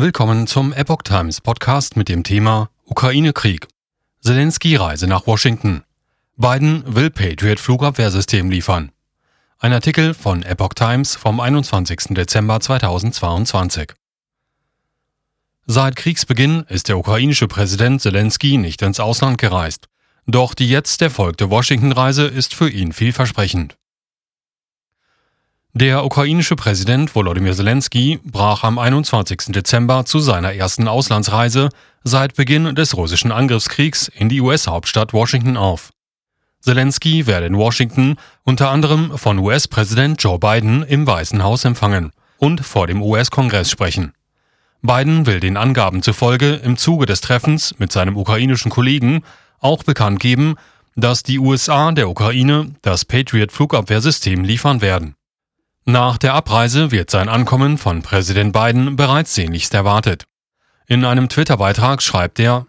Willkommen zum Epoch Times Podcast mit dem Thema Ukraine-Krieg. Zelensky Reise nach Washington. Biden will Patriot Flugabwehrsystem liefern. Ein Artikel von Epoch Times vom 21. Dezember 2022. Seit Kriegsbeginn ist der ukrainische Präsident Zelensky nicht ins Ausland gereist. Doch die jetzt erfolgte Washington-Reise ist für ihn vielversprechend. Der ukrainische Präsident Volodymyr Zelensky brach am 21. Dezember zu seiner ersten Auslandsreise seit Beginn des russischen Angriffskriegs in die US-Hauptstadt Washington auf. Zelensky werde in Washington unter anderem von US-Präsident Joe Biden im Weißen Haus empfangen und vor dem US-Kongress sprechen. Biden will den Angaben zufolge im Zuge des Treffens mit seinem ukrainischen Kollegen auch bekannt geben, dass die USA der Ukraine das Patriot-Flugabwehrsystem liefern werden. Nach der Abreise wird sein Ankommen von Präsident Biden bereits sehnlichst erwartet. In einem Twitter-Beitrag schreibt er,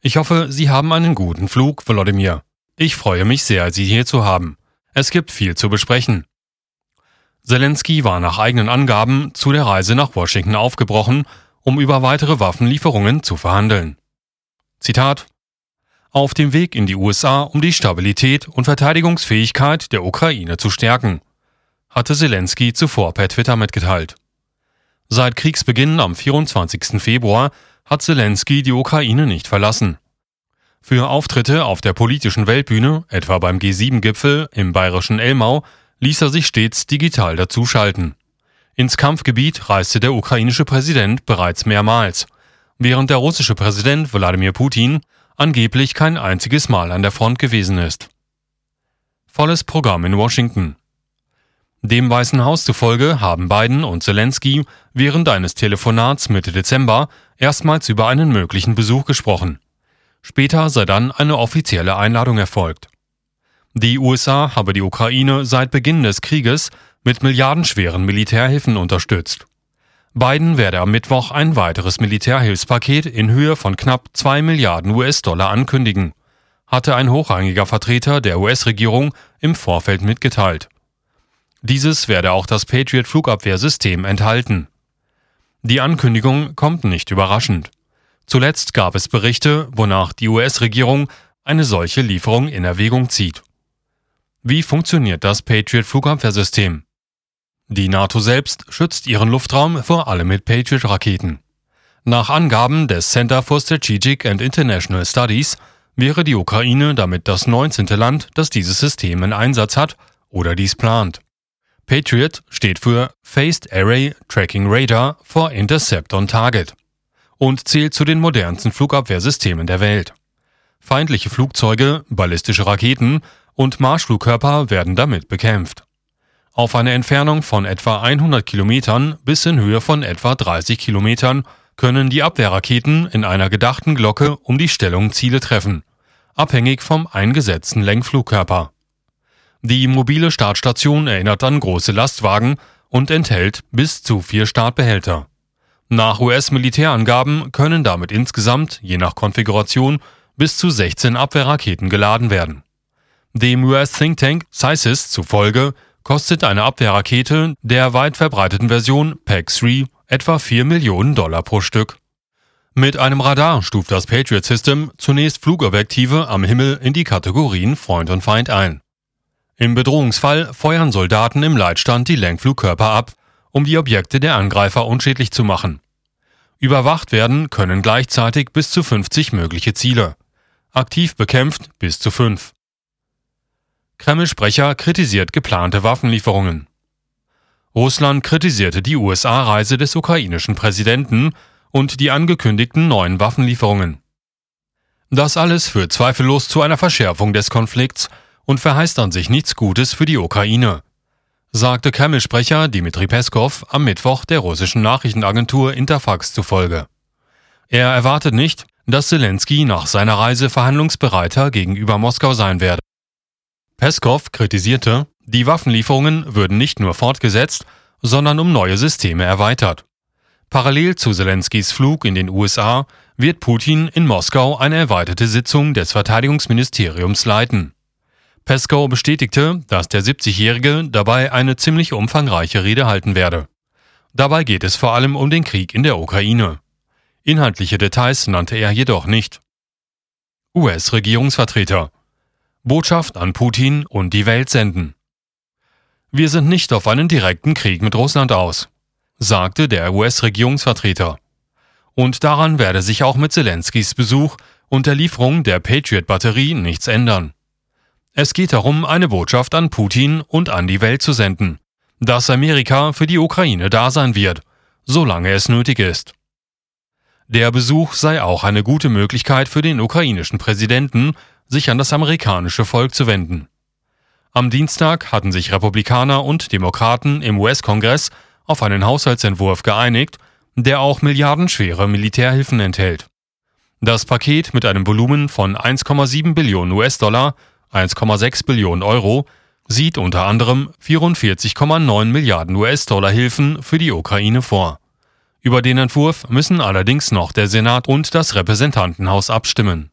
ich hoffe, Sie haben einen guten Flug, Volodymyr. Ich freue mich sehr, Sie hier zu haben. Es gibt viel zu besprechen. Zelensky war nach eigenen Angaben zu der Reise nach Washington aufgebrochen, um über weitere Waffenlieferungen zu verhandeln. Zitat Auf dem Weg in die USA, um die Stabilität und Verteidigungsfähigkeit der Ukraine zu stärken hatte Zelensky zuvor per Twitter mitgeteilt. Seit Kriegsbeginn am 24. Februar hat Zelensky die Ukraine nicht verlassen. Für Auftritte auf der politischen Weltbühne, etwa beim G7-Gipfel im bayerischen Elmau, ließ er sich stets digital dazuschalten. Ins Kampfgebiet reiste der ukrainische Präsident bereits mehrmals, während der russische Präsident Wladimir Putin angeblich kein einziges Mal an der Front gewesen ist. Volles Programm in Washington. Dem Weißen Haus zufolge haben Biden und Zelensky während eines Telefonats Mitte Dezember erstmals über einen möglichen Besuch gesprochen. Später sei dann eine offizielle Einladung erfolgt. Die USA habe die Ukraine seit Beginn des Krieges mit milliardenschweren Militärhilfen unterstützt. Biden werde am Mittwoch ein weiteres Militärhilfspaket in Höhe von knapp 2 Milliarden US-Dollar ankündigen, hatte ein hochrangiger Vertreter der US-Regierung im Vorfeld mitgeteilt. Dieses werde auch das Patriot Flugabwehrsystem enthalten. Die Ankündigung kommt nicht überraschend. Zuletzt gab es Berichte, wonach die US-Regierung eine solche Lieferung in Erwägung zieht. Wie funktioniert das Patriot Flugabwehrsystem? Die NATO selbst schützt ihren Luftraum vor allem mit Patriot-Raketen. Nach Angaben des Center for Strategic and International Studies wäre die Ukraine damit das 19. Land, das dieses System in Einsatz hat oder dies plant. Patriot steht für Phased Array Tracking Radar for Intercept on Target und zählt zu den modernsten Flugabwehrsystemen der Welt. Feindliche Flugzeuge, ballistische Raketen und Marschflugkörper werden damit bekämpft. Auf eine Entfernung von etwa 100 Kilometern bis in Höhe von etwa 30 Kilometern können die Abwehrraketen in einer gedachten Glocke um die Stellung Ziele treffen, abhängig vom eingesetzten Lenkflugkörper. Die mobile Startstation erinnert an große Lastwagen und enthält bis zu vier Startbehälter. Nach US-Militärangaben können damit insgesamt, je nach Konfiguration, bis zu 16 Abwehrraketen geladen werden. Dem US-Think Tank CISIS zufolge kostet eine Abwehrrakete der weit verbreiteten Version PAC-3 etwa 4 Millionen Dollar pro Stück. Mit einem Radar stuft das Patriot System zunächst Flugobjektive am Himmel in die Kategorien Freund und Feind ein. Im Bedrohungsfall feuern Soldaten im Leitstand die Lenkflugkörper ab, um die Objekte der Angreifer unschädlich zu machen. Überwacht werden können gleichzeitig bis zu 50 mögliche Ziele. Aktiv bekämpft bis zu 5. Kreml-Sprecher kritisiert geplante Waffenlieferungen. Russland kritisierte die USA-Reise des ukrainischen Präsidenten und die angekündigten neuen Waffenlieferungen. Das alles führt zweifellos zu einer Verschärfung des Konflikts und verheißt an sich nichts Gutes für die Ukraine, sagte Kreml-Sprecher Dmitri Peskov am Mittwoch der russischen Nachrichtenagentur Interfax zufolge. Er erwartet nicht, dass Zelensky nach seiner Reise verhandlungsbereiter gegenüber Moskau sein werde. Peskov kritisierte, die Waffenlieferungen würden nicht nur fortgesetzt, sondern um neue Systeme erweitert. Parallel zu Zelenskys Flug in den USA wird Putin in Moskau eine erweiterte Sitzung des Verteidigungsministeriums leiten. Peskow bestätigte, dass der 70-Jährige dabei eine ziemlich umfangreiche Rede halten werde. Dabei geht es vor allem um den Krieg in der Ukraine. Inhaltliche Details nannte er jedoch nicht. US-Regierungsvertreter Botschaft an Putin und die Welt senden. Wir sind nicht auf einen direkten Krieg mit Russland aus, sagte der US-Regierungsvertreter. Und daran werde sich auch mit Zelenskys Besuch und der Lieferung der Patriot-Batterie nichts ändern. Es geht darum, eine Botschaft an Putin und an die Welt zu senden, dass Amerika für die Ukraine da sein wird, solange es nötig ist. Der Besuch sei auch eine gute Möglichkeit für den ukrainischen Präsidenten, sich an das amerikanische Volk zu wenden. Am Dienstag hatten sich Republikaner und Demokraten im US-Kongress auf einen Haushaltsentwurf geeinigt, der auch milliardenschwere Militärhilfen enthält. Das Paket mit einem Volumen von 1,7 Billionen US-Dollar, 1,6 Billionen Euro, sieht unter anderem 44,9 Milliarden US-Dollar Hilfen für die Ukraine vor. Über den Entwurf müssen allerdings noch der Senat und das Repräsentantenhaus abstimmen.